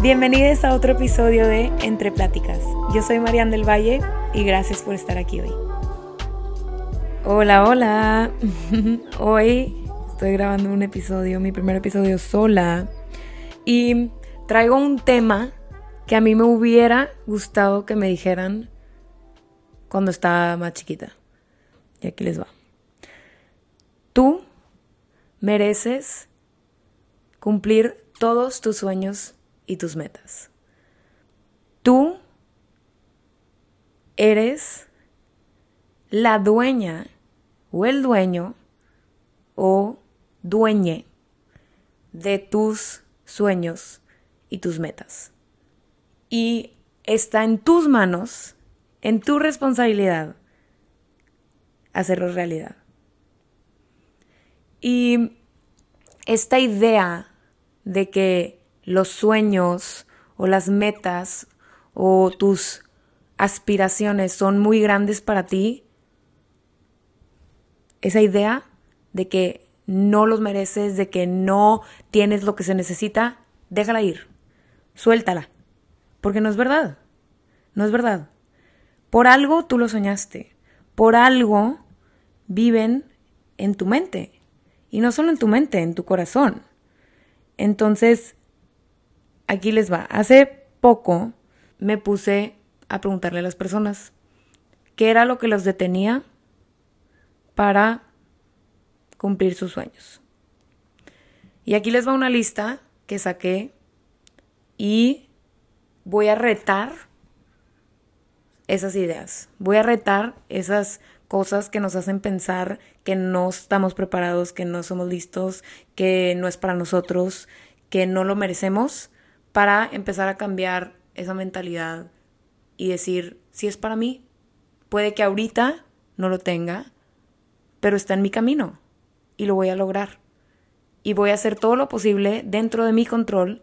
Bienvenidos a otro episodio de Entre Pláticas. Yo soy Marian del Valle y gracias por estar aquí hoy. Hola, hola. Hoy estoy grabando un episodio, mi primer episodio sola. Y traigo un tema que a mí me hubiera gustado que me dijeran cuando estaba más chiquita. Y aquí les va. Tú mereces cumplir todos tus sueños y tus metas. Tú eres la dueña o el dueño o dueñe de tus sueños y tus metas. Y está en tus manos, en tu responsabilidad, hacerlo realidad. Y esta idea de que los sueños o las metas o tus aspiraciones son muy grandes para ti, esa idea de que no los mereces, de que no tienes lo que se necesita, déjala ir, suéltala, porque no es verdad, no es verdad. Por algo tú lo soñaste, por algo viven en tu mente, y no solo en tu mente, en tu corazón. Entonces, aquí les va. Hace poco me puse a preguntarle a las personas qué era lo que los detenía para cumplir sus sueños. Y aquí les va una lista que saqué y voy a retar esas ideas. Voy a retar esas cosas que nos hacen pensar que no estamos preparados, que no somos listos, que no es para nosotros, que no lo merecemos, para empezar a cambiar esa mentalidad y decir, si es para mí, puede que ahorita no lo tenga, pero está en mi camino y lo voy a lograr. Y voy a hacer todo lo posible dentro de mi control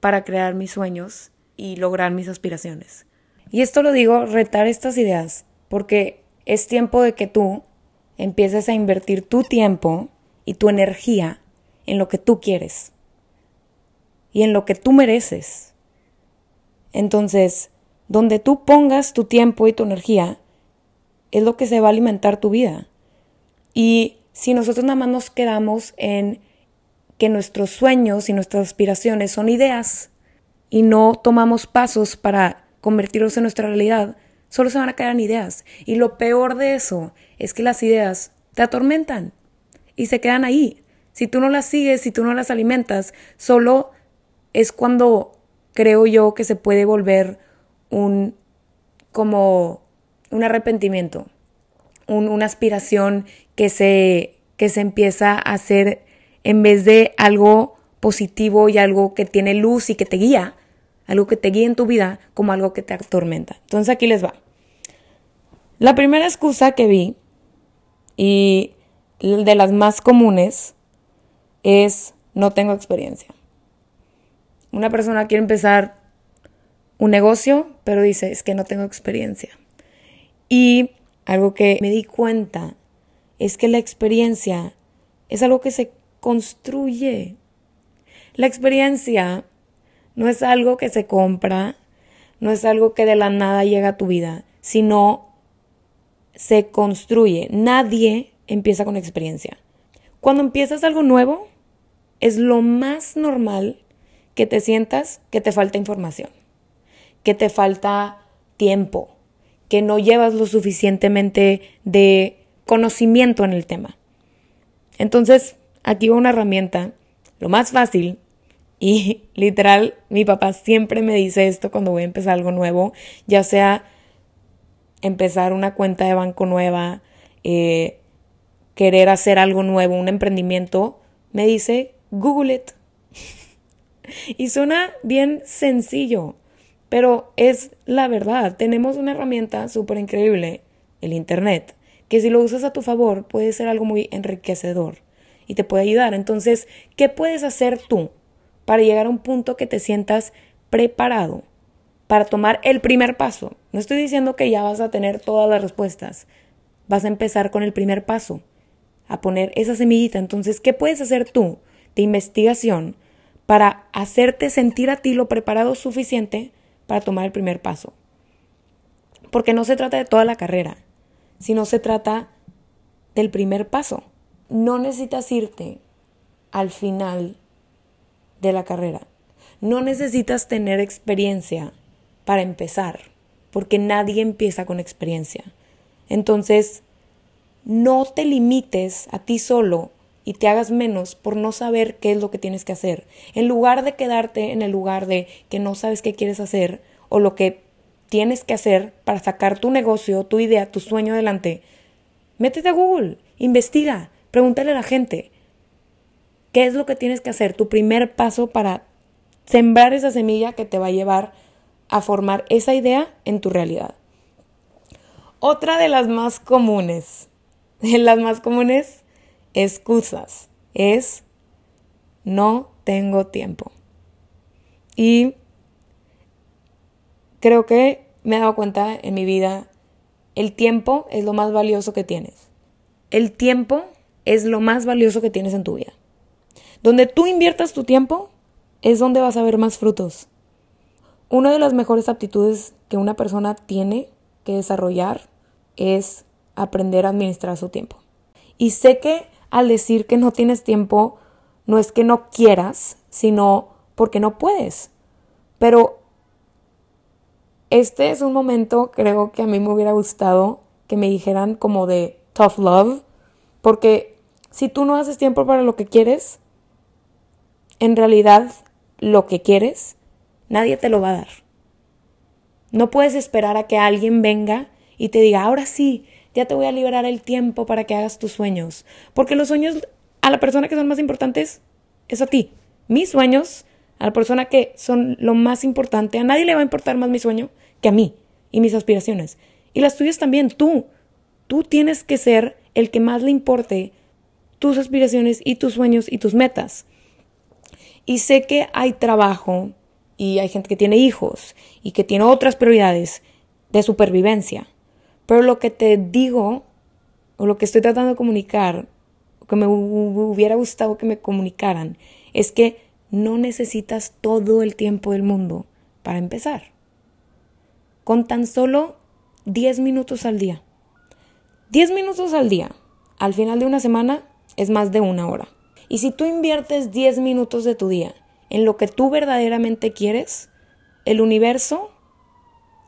para crear mis sueños y lograr mis aspiraciones. Y esto lo digo, retar estas ideas, porque es tiempo de que tú empieces a invertir tu tiempo y tu energía en lo que tú quieres y en lo que tú mereces. Entonces, donde tú pongas tu tiempo y tu energía, es lo que se va a alimentar tu vida. Y si nosotros nada más nos quedamos en que nuestros sueños y nuestras aspiraciones son ideas y no tomamos pasos para convertirlos en nuestra realidad, solo se van a quedar en ideas. Y lo peor de eso es que las ideas te atormentan y se quedan ahí. Si tú no las sigues, si tú no las alimentas, solo es cuando creo yo que se puede volver un como un arrepentimiento, una aspiración que se, que se empieza a hacer en vez de algo positivo y algo que tiene luz y que te guía, algo que te guía en tu vida como algo que te atormenta. Entonces aquí les va. La primera excusa que vi y de las más comunes es no tengo experiencia. Una persona quiere empezar un negocio, pero dice es que no tengo experiencia. Y algo que me di cuenta es que la experiencia es algo que se construye. La experiencia no es algo que se compra, no es algo que de la nada llega a tu vida, sino se construye. Nadie empieza con experiencia. Cuando empiezas algo nuevo, es lo más normal que te sientas que te falta información, que te falta tiempo, que no llevas lo suficientemente de conocimiento en el tema. Entonces, aquí una herramienta, lo más fácil y literal, mi papá siempre me dice esto cuando voy a empezar algo nuevo, ya sea empezar una cuenta de banco nueva, eh, querer hacer algo nuevo, un emprendimiento, me dice, Google it. Y suena bien sencillo, pero es la verdad. Tenemos una herramienta súper increíble, el Internet, que si lo usas a tu favor puede ser algo muy enriquecedor y te puede ayudar. Entonces, ¿qué puedes hacer tú? para llegar a un punto que te sientas preparado para tomar el primer paso. No estoy diciendo que ya vas a tener todas las respuestas. Vas a empezar con el primer paso, a poner esa semillita. Entonces, ¿qué puedes hacer tú de investigación para hacerte sentir a ti lo preparado suficiente para tomar el primer paso. Porque no se trata de toda la carrera, sino se trata del primer paso. No necesitas irte al final de la carrera. No necesitas tener experiencia para empezar, porque nadie empieza con experiencia. Entonces, no te limites a ti solo y te hagas menos por no saber qué es lo que tienes que hacer. En lugar de quedarte en el lugar de que no sabes qué quieres hacer o lo que tienes que hacer para sacar tu negocio, tu idea, tu sueño adelante, métete a Google, investiga, pregúntale a la gente qué es lo que tienes que hacer, tu primer paso para sembrar esa semilla que te va a llevar a formar esa idea en tu realidad. Otra de las más comunes, de las más comunes excusas es no tengo tiempo. Y creo que me he dado cuenta en mi vida, el tiempo es lo más valioso que tienes. El tiempo es lo más valioso que tienes en tu vida. Donde tú inviertas tu tiempo es donde vas a ver más frutos. Una de las mejores aptitudes que una persona tiene que desarrollar es aprender a administrar su tiempo. Y sé que al decir que no tienes tiempo, no es que no quieras, sino porque no puedes. Pero este es un momento, creo que a mí me hubiera gustado que me dijeran como de tough love, porque si tú no haces tiempo para lo que quieres, en realidad lo que quieres, nadie te lo va a dar. No puedes esperar a que alguien venga y te diga, ahora sí, ya te voy a liberar el tiempo para que hagas tus sueños. Porque los sueños a la persona que son más importantes es a ti. Mis sueños, a la persona que son lo más importante, a nadie le va a importar más mi sueño que a mí y mis aspiraciones. Y las tuyas también, tú. Tú tienes que ser el que más le importe tus aspiraciones y tus sueños y tus metas. Y sé que hay trabajo y hay gente que tiene hijos y que tiene otras prioridades de supervivencia. Pero lo que te digo, o lo que estoy tratando de comunicar, o que me hubiera gustado que me comunicaran, es que no necesitas todo el tiempo del mundo para empezar. Con tan solo 10 minutos al día. 10 minutos al día, al final de una semana, es más de una hora. Y si tú inviertes 10 minutos de tu día en lo que tú verdaderamente quieres, el universo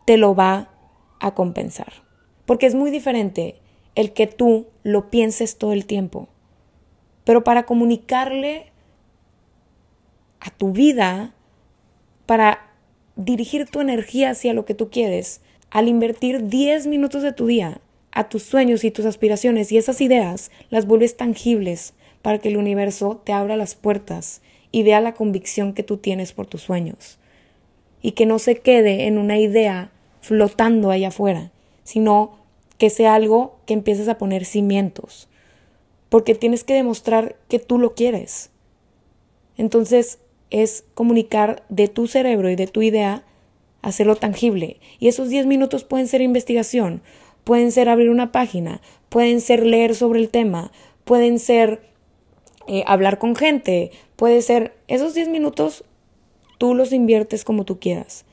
te lo va a compensar. Porque es muy diferente el que tú lo pienses todo el tiempo. Pero para comunicarle a tu vida, para dirigir tu energía hacia lo que tú quieres, al invertir 10 minutos de tu día a tus sueños y tus aspiraciones y esas ideas, las vuelves tangibles para que el universo te abra las puertas y vea la convicción que tú tienes por tus sueños. Y que no se quede en una idea flotando allá afuera, sino que sea algo que empieces a poner cimientos, porque tienes que demostrar que tú lo quieres. Entonces es comunicar de tu cerebro y de tu idea, hacerlo tangible. Y esos 10 minutos pueden ser investigación, pueden ser abrir una página, pueden ser leer sobre el tema, pueden ser eh, hablar con gente, puede ser esos 10 minutos tú los inviertes como tú quieras.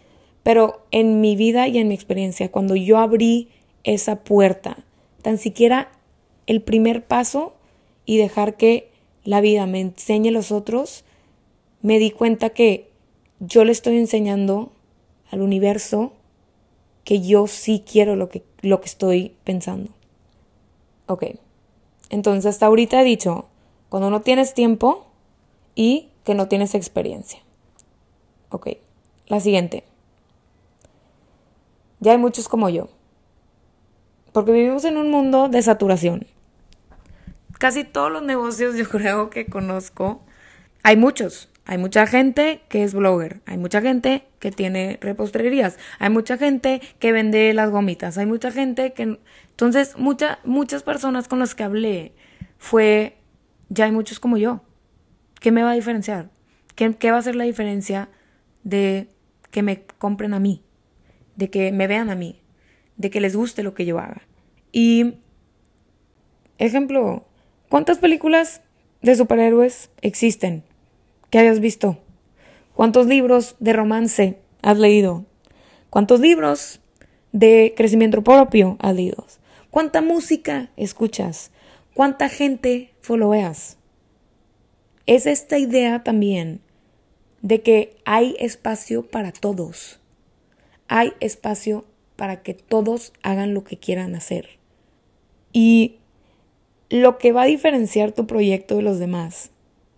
Pero en mi vida y en mi experiencia, cuando yo abrí esa puerta, tan siquiera el primer paso y dejar que la vida me enseñe los otros, me di cuenta que yo le estoy enseñando al universo que yo sí quiero lo que, lo que estoy pensando. Ok, entonces hasta ahorita he dicho, cuando no tienes tiempo y que no tienes experiencia. Ok, la siguiente. Ya hay muchos como yo. Porque vivimos en un mundo de saturación. Casi todos los negocios yo creo que conozco, hay muchos. Hay mucha gente que es blogger, hay mucha gente que tiene reposterías, hay mucha gente que vende las gomitas, hay mucha gente que... Entonces, muchas personas con las que hablé fue, ya hay muchos como yo. ¿Qué me va a diferenciar? ¿Qué, ¿Qué va a ser la diferencia de que me compren a mí? De que me vean a mí? De que les guste lo que yo haga. Y, ejemplo, ¿cuántas películas de superhéroes existen que hayas visto? ¿Cuántos libros de romance has leído? ¿Cuántos libros de crecimiento propio has leído? ¿Cuánta música escuchas? ¿Cuánta gente followeas? Es esta idea también de que hay espacio para todos. Hay espacio para que todos hagan lo que quieran hacer. Y lo que va a diferenciar tu proyecto de los demás,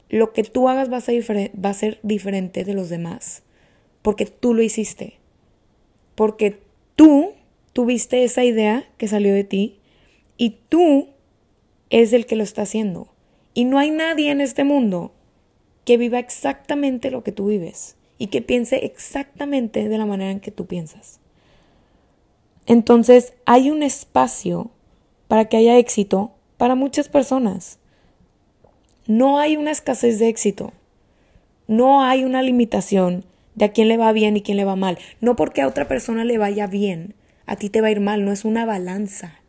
lo que tú hagas va a ser, va a ser diferente de los demás, porque tú lo hiciste, porque tú tuviste esa idea que salió de ti y tú es el que lo está haciendo. Y no hay nadie en este mundo que viva exactamente lo que tú vives y que piense exactamente de la manera en que tú piensas. Entonces hay un espacio para que haya éxito para muchas personas. No hay una escasez de éxito. No hay una limitación de a quién le va bien y quién le va mal. No porque a otra persona le vaya bien, a ti te va a ir mal. No es una balanza.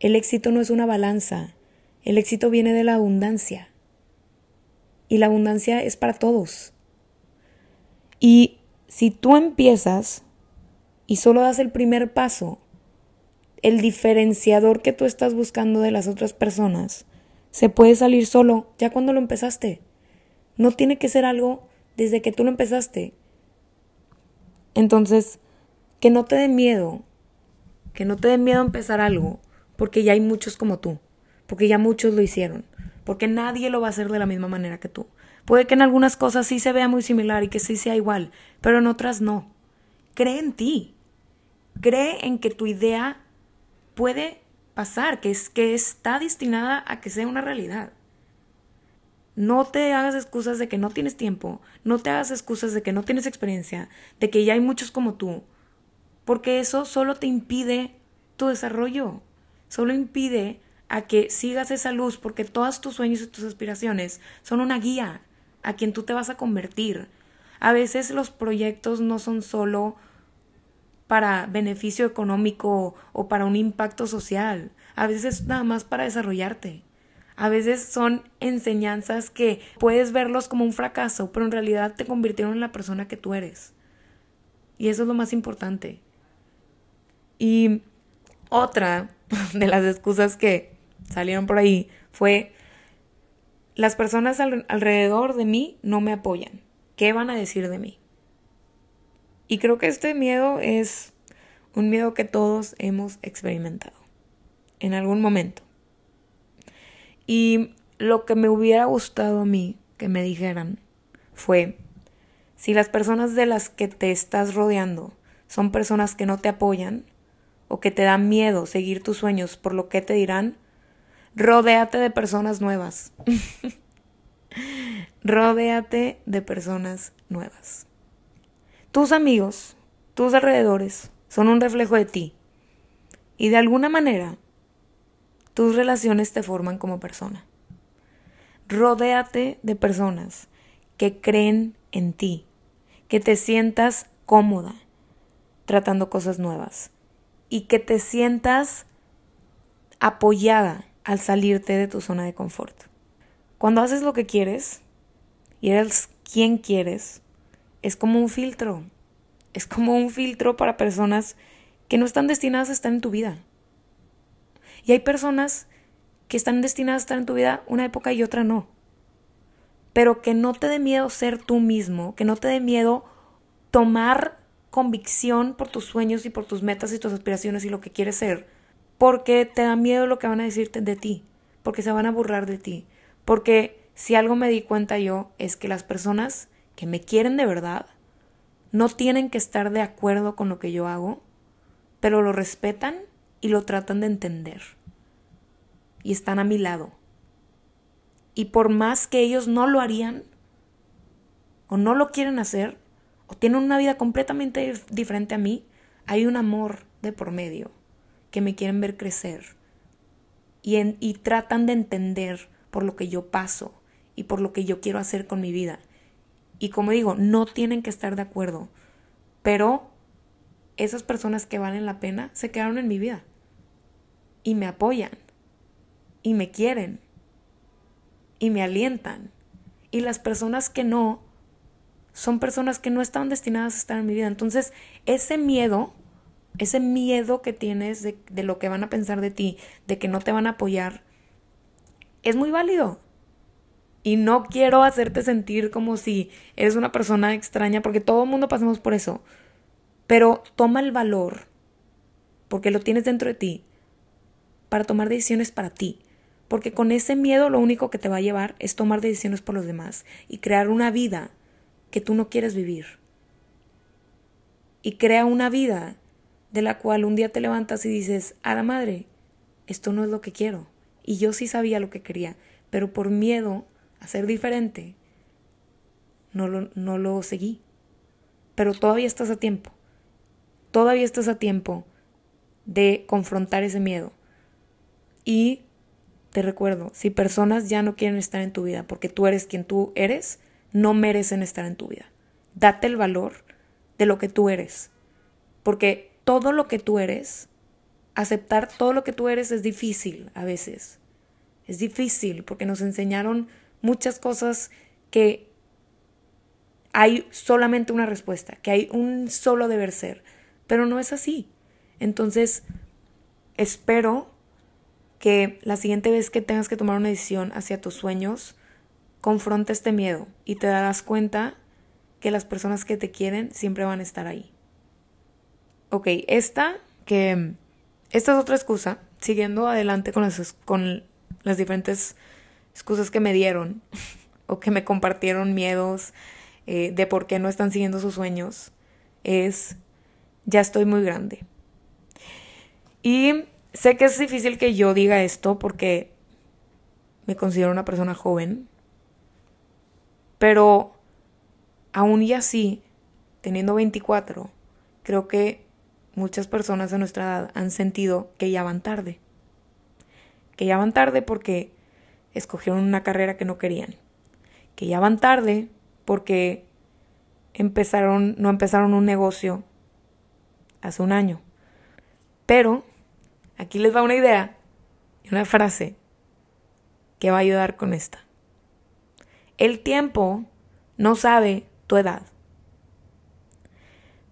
El éxito no es una balanza. El éxito viene de la abundancia. Y la abundancia es para todos. Y si tú empiezas y solo das el primer paso, el diferenciador que tú estás buscando de las otras personas se puede salir solo ya cuando lo empezaste. No tiene que ser algo desde que tú lo empezaste. Entonces, que no te dé miedo, que no te dé miedo empezar algo, porque ya hay muchos como tú, porque ya muchos lo hicieron porque nadie lo va a hacer de la misma manera que tú. Puede que en algunas cosas sí se vea muy similar y que sí sea igual, pero en otras no. Cree en ti. Cree en que tu idea puede pasar, que es que está destinada a que sea una realidad. No te hagas excusas de que no tienes tiempo, no te hagas excusas de que no tienes experiencia, de que ya hay muchos como tú, porque eso solo te impide tu desarrollo, solo impide a que sigas esa luz porque todos tus sueños y tus aspiraciones son una guía a quien tú te vas a convertir. A veces los proyectos no son solo para beneficio económico o para un impacto social, a veces nada más para desarrollarte. A veces son enseñanzas que puedes verlos como un fracaso, pero en realidad te convirtieron en la persona que tú eres. Y eso es lo más importante. Y otra de las excusas que salieron por ahí fue, las personas alrededor de mí no me apoyan. ¿Qué van a decir de mí? Y creo que este miedo es un miedo que todos hemos experimentado en algún momento. Y lo que me hubiera gustado a mí que me dijeran fue, si las personas de las que te estás rodeando son personas que no te apoyan o que te dan miedo seguir tus sueños por lo que te dirán, Rodéate de personas nuevas. Rodéate de personas nuevas. Tus amigos, tus alrededores, son un reflejo de ti. Y de alguna manera, tus relaciones te forman como persona. Rodéate de personas que creen en ti, que te sientas cómoda tratando cosas nuevas y que te sientas apoyada al salirte de tu zona de confort. Cuando haces lo que quieres y eres quien quieres, es como un filtro. Es como un filtro para personas que no están destinadas a estar en tu vida. Y hay personas que están destinadas a estar en tu vida una época y otra no. Pero que no te dé miedo ser tú mismo, que no te dé miedo tomar convicción por tus sueños y por tus metas y tus aspiraciones y lo que quieres ser porque te da miedo lo que van a decirte de ti, porque se van a burlar de ti, porque si algo me di cuenta yo es que las personas que me quieren de verdad no tienen que estar de acuerdo con lo que yo hago, pero lo respetan y lo tratan de entender. Y están a mi lado. Y por más que ellos no lo harían, o no lo quieren hacer, o tienen una vida completamente diferente a mí, hay un amor de por medio que me quieren ver crecer y, y tratan de entender por lo que yo paso y por lo que yo quiero hacer con mi vida. Y como digo, no tienen que estar de acuerdo, pero esas personas que valen la pena se quedaron en mi vida y me apoyan y me quieren y me alientan. Y las personas que no son personas que no estaban destinadas a estar en mi vida. Entonces, ese miedo, ese miedo que tienes de, de lo que van a pensar de ti, de que no te van a apoyar, es muy válido. Y no quiero hacerte sentir como si eres una persona extraña, porque todo el mundo pasamos por eso. Pero toma el valor, porque lo tienes dentro de ti, para tomar decisiones para ti. Porque con ese miedo lo único que te va a llevar es tomar decisiones por los demás y crear una vida que tú no quieres vivir. Y crea una vida de la cual un día te levantas y dices, a la madre, esto no es lo que quiero. Y yo sí sabía lo que quería, pero por miedo a ser diferente, no lo, no lo seguí. Pero todavía estás a tiempo. Todavía estás a tiempo de confrontar ese miedo. Y te recuerdo, si personas ya no quieren estar en tu vida porque tú eres quien tú eres, no merecen estar en tu vida. Date el valor de lo que tú eres. Porque todo lo que tú eres, aceptar todo lo que tú eres es difícil a veces. Es difícil porque nos enseñaron muchas cosas que hay solamente una respuesta, que hay un solo deber ser, pero no es así. Entonces, espero que la siguiente vez que tengas que tomar una decisión hacia tus sueños, confronta este miedo y te darás cuenta que las personas que te quieren siempre van a estar ahí. Ok, esta que esta es otra excusa, siguiendo adelante con las, con las diferentes excusas que me dieron o que me compartieron miedos eh, de por qué no están siguiendo sus sueños, es ya estoy muy grande. Y sé que es difícil que yo diga esto porque me considero una persona joven, pero aún y así, teniendo 24, creo que muchas personas de nuestra edad han sentido que ya van tarde. Que ya van tarde porque escogieron una carrera que no querían. Que ya van tarde porque empezaron, no empezaron un negocio hace un año. Pero aquí les va una idea y una frase que va a ayudar con esta. El tiempo no sabe tu edad.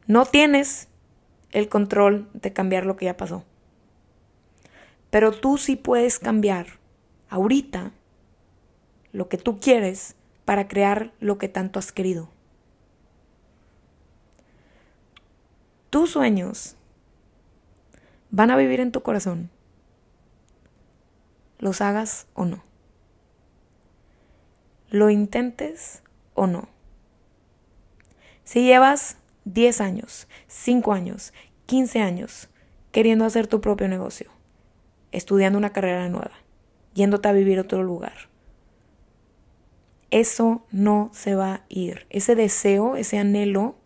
No tienes el control de cambiar lo que ya pasó. Pero tú sí puedes cambiar ahorita lo que tú quieres para crear lo que tanto has querido. Tus sueños van a vivir en tu corazón, los hagas o no lo intentes o no. Si llevas 10 años, 5 años, 15 años queriendo hacer tu propio negocio, estudiando una carrera nueva, yéndote a vivir a otro lugar, eso no se va a ir. Ese deseo, ese anhelo,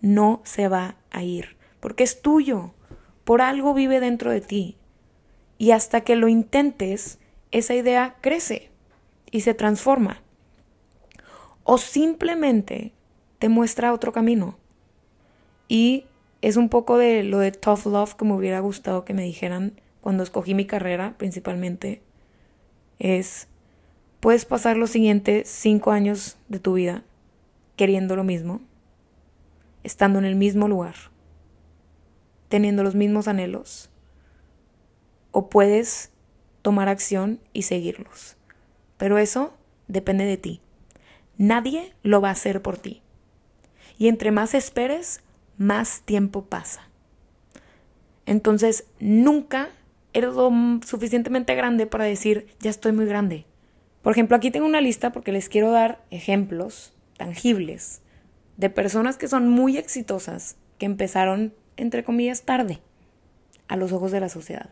no se va a ir, porque es tuyo, por algo vive dentro de ti. Y hasta que lo intentes, esa idea crece y se transforma o simplemente te muestra otro camino. Y es un poco de lo de tough love que me hubiera gustado que me dijeran cuando escogí mi carrera principalmente. Es, puedes pasar los siguientes cinco años de tu vida queriendo lo mismo, estando en el mismo lugar, teniendo los mismos anhelos, o puedes tomar acción y seguirlos. Pero eso depende de ti. Nadie lo va a hacer por ti. Y entre más esperes, más tiempo pasa. Entonces, nunca eres lo suficientemente grande para decir, ya estoy muy grande. Por ejemplo, aquí tengo una lista porque les quiero dar ejemplos tangibles de personas que son muy exitosas, que empezaron, entre comillas, tarde, a los ojos de la sociedad.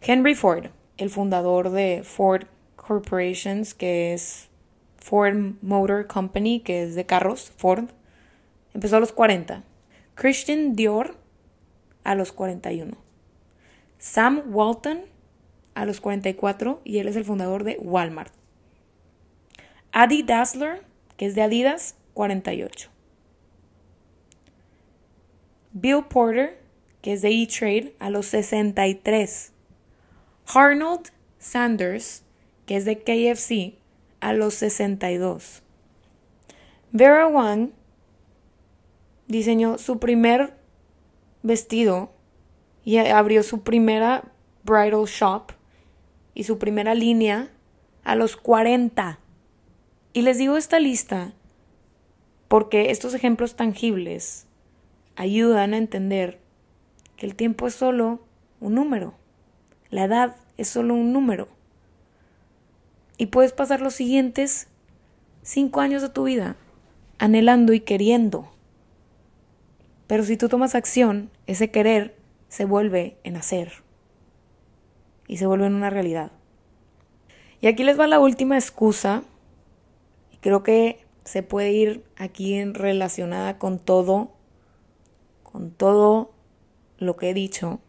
Henry Ford, el fundador de Ford Corporations, que es Ford Motor Company, que es de carros, Ford, empezó a los 40. Christian Dior a los 41. Sam Walton a los 44 y él es el fundador de Walmart. Adi Dassler, que es de Adidas, 48. Bill Porter, que es de E-Trade, a los 63. Arnold Sanders, que es de KFC, a los 62. Vera Wang diseñó su primer vestido y abrió su primera bridal shop y su primera línea a los 40. Y les digo esta lista porque estos ejemplos tangibles ayudan a entender que el tiempo es solo un número, la edad es solo un número. Y puedes pasar los siguientes cinco años de tu vida anhelando y queriendo. Pero si tú tomas acción, ese querer se vuelve en hacer y se vuelve en una realidad. Y aquí les va la última excusa, creo que se puede ir aquí en relacionada con todo, con todo lo que he dicho.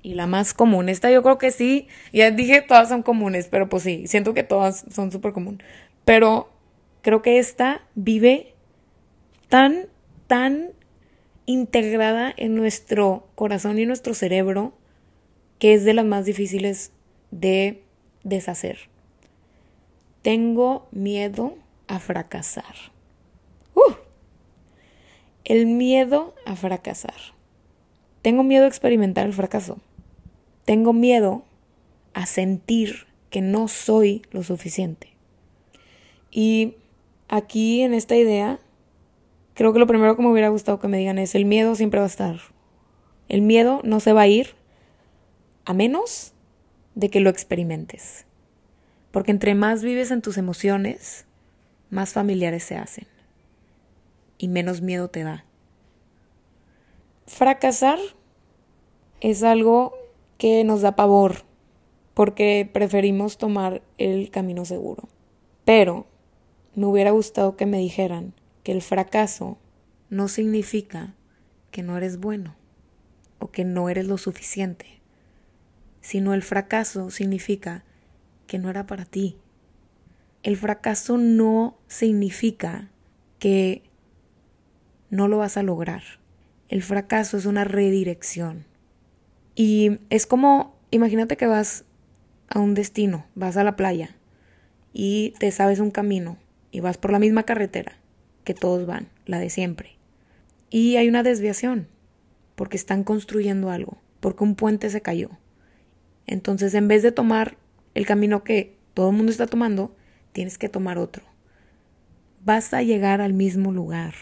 Y la más común, esta yo creo que sí, ya dije todas son comunes, pero pues sí, siento que todas son súper comunes. Pero creo que esta vive tan, tan integrada en nuestro corazón y nuestro cerebro que es de las más difíciles de deshacer. Tengo miedo a fracasar. Uh, el miedo a fracasar. Tengo miedo a experimentar el fracaso. Tengo miedo a sentir que no soy lo suficiente. Y aquí en esta idea, creo que lo primero que me hubiera gustado que me digan es, el miedo siempre va a estar. El miedo no se va a ir a menos de que lo experimentes. Porque entre más vives en tus emociones, más familiares se hacen y menos miedo te da. Fracasar es algo que nos da pavor porque preferimos tomar el camino seguro. Pero me hubiera gustado que me dijeran el fracaso no significa que no eres bueno o que no eres lo suficiente, sino el fracaso significa que no era para ti, el fracaso no significa que no lo vas a lograr. El fracaso es una redirección. Y es como, imagínate que vas a un destino, vas a la playa y te sabes un camino y vas por la misma carretera que todos van, la de siempre. Y hay una desviación porque están construyendo algo, porque un puente se cayó. Entonces, en vez de tomar el camino que todo el mundo está tomando, tienes que tomar otro. Vas a llegar al mismo lugar.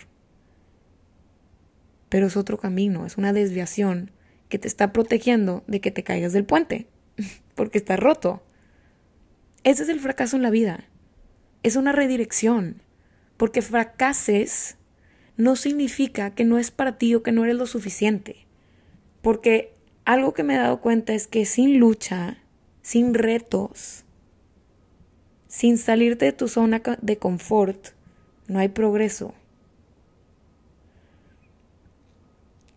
Pero es otro camino, es una desviación que te está protegiendo de que te caigas del puente, porque está roto. Ese es el fracaso en la vida. Es una redirección, porque fracases no significa que no es para ti o que no eres lo suficiente. Porque algo que me he dado cuenta es que sin lucha, sin retos, sin salirte de tu zona de confort, no hay progreso.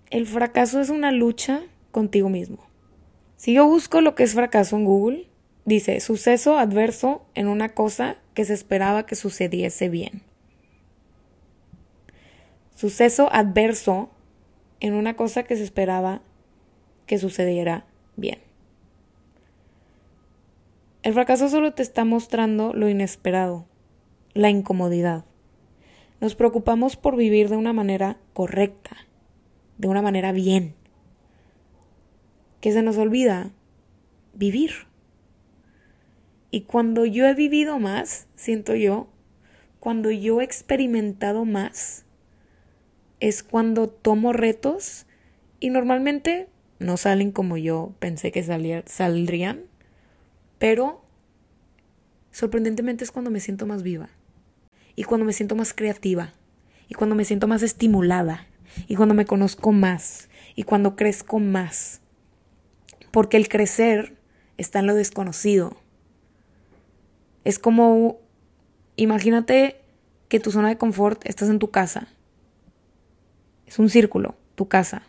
El fracaso es una lucha contigo mismo. Si yo busco lo que es fracaso en Google, dice suceso adverso en una cosa que se esperaba que sucediese bien. Suceso adverso en una cosa que se esperaba que sucediera bien. El fracaso solo te está mostrando lo inesperado, la incomodidad. Nos preocupamos por vivir de una manera correcta, de una manera bien. Que se nos olvida vivir. Y cuando yo he vivido más, siento yo, cuando yo he experimentado más, es cuando tomo retos y normalmente no salen como yo pensé que saldrían, pero sorprendentemente es cuando me siento más viva. Y cuando me siento más creativa. Y cuando me siento más estimulada. Y cuando me conozco más. Y cuando crezco más. Porque el crecer está en lo desconocido. Es como, imagínate que tu zona de confort estás en tu casa. Es un círculo, tu casa.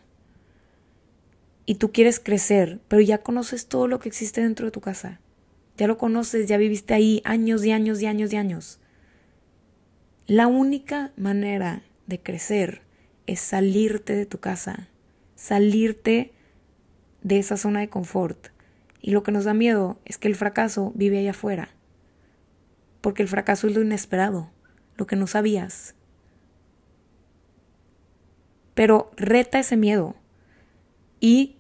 Y tú quieres crecer, pero ya conoces todo lo que existe dentro de tu casa. Ya lo conoces, ya viviste ahí años y años y años y años. La única manera de crecer es salirte de tu casa, salirte de esa zona de confort. Y lo que nos da miedo es que el fracaso vive allá afuera. Porque el fracaso es lo inesperado, lo que no sabías, pero reta ese miedo y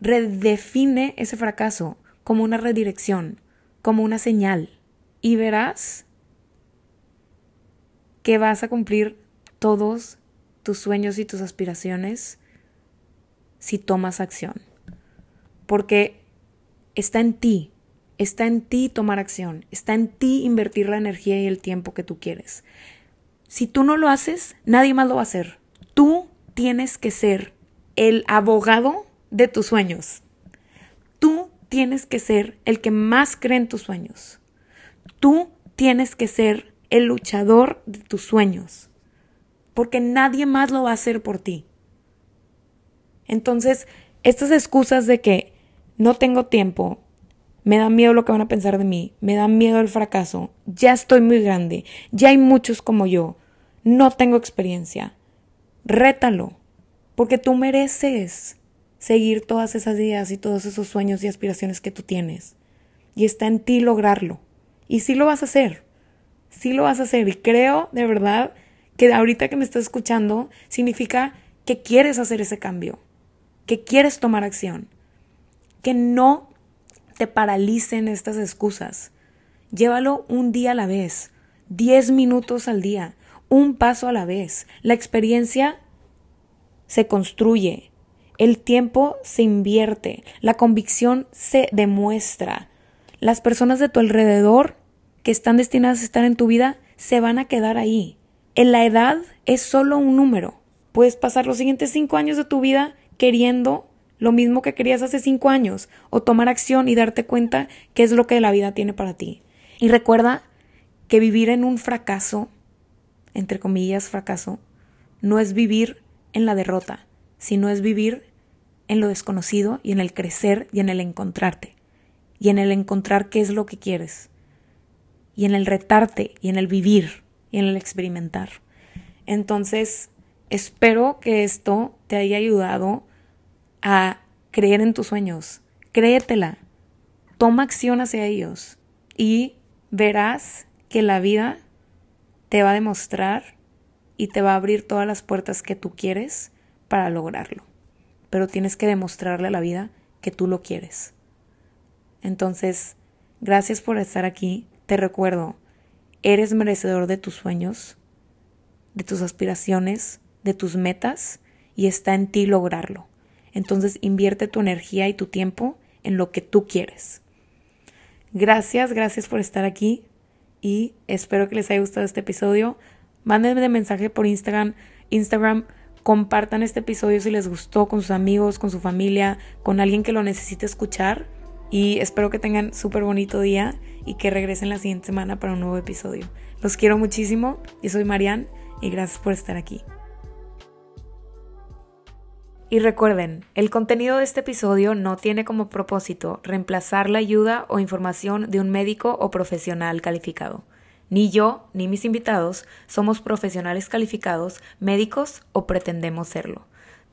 redefine ese fracaso como una redirección, como una señal. Y verás que vas a cumplir todos tus sueños y tus aspiraciones si tomas acción. Porque está en ti, está en ti tomar acción, está en ti invertir la energía y el tiempo que tú quieres. Si tú no lo haces, nadie más lo va a hacer. Tú tienes que ser el abogado de tus sueños. Tú tienes que ser el que más cree en tus sueños. Tú tienes que ser el luchador de tus sueños. Porque nadie más lo va a hacer por ti. Entonces, estas excusas de que no tengo tiempo, me da miedo lo que van a pensar de mí, me da miedo el fracaso, ya estoy muy grande, ya hay muchos como yo, no tengo experiencia. Rétalo, porque tú mereces seguir todas esas ideas y todos esos sueños y aspiraciones que tú tienes. Y está en ti lograrlo. Y sí lo vas a hacer. Sí lo vas a hacer. Y creo de verdad que ahorita que me estás escuchando significa que quieres hacer ese cambio. Que quieres tomar acción. Que no te paralicen estas excusas. Llévalo un día a la vez. Diez minutos al día. Un paso a la vez. La experiencia se construye el tiempo se invierte, la convicción se demuestra. Las personas de tu alrededor que están destinadas a estar en tu vida se van a quedar ahí. En la edad es solo un número. Puedes pasar los siguientes cinco años de tu vida queriendo lo mismo que querías hace cinco años, o tomar acción y darte cuenta qué es lo que la vida tiene para ti. Y recuerda que vivir en un fracaso, entre comillas fracaso, no es vivir en la derrota, sino es vivir en lo desconocido y en el crecer y en el encontrarte y en el encontrar qué es lo que quieres y en el retarte y en el vivir y en el experimentar. Entonces, espero que esto te haya ayudado a creer en tus sueños. Créetela. Toma acción hacia ellos y verás que la vida te va a demostrar y te va a abrir todas las puertas que tú quieres para lograrlo. Pero tienes que demostrarle a la vida que tú lo quieres. Entonces, gracias por estar aquí. Te recuerdo, eres merecedor de tus sueños, de tus aspiraciones, de tus metas y está en ti lograrlo. Entonces invierte tu energía y tu tiempo en lo que tú quieres. Gracias, gracias por estar aquí y espero que les haya gustado este episodio. Mándenme mensaje por Instagram, Instagram Compartan este episodio si les gustó con sus amigos, con su familia, con alguien que lo necesite escuchar. Y espero que tengan súper bonito día y que regresen la siguiente semana para un nuevo episodio. Los quiero muchísimo. Yo soy Marian y gracias por estar aquí. Y recuerden, el contenido de este episodio no tiene como propósito reemplazar la ayuda o información de un médico o profesional calificado. Ni yo ni mis invitados somos profesionales calificados, médicos o pretendemos serlo.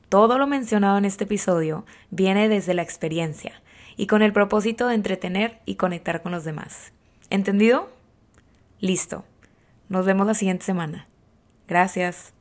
Todo lo mencionado en este episodio viene desde la experiencia y con el propósito de entretener y conectar con los demás. ¿Entendido? Listo. Nos vemos la siguiente semana. Gracias.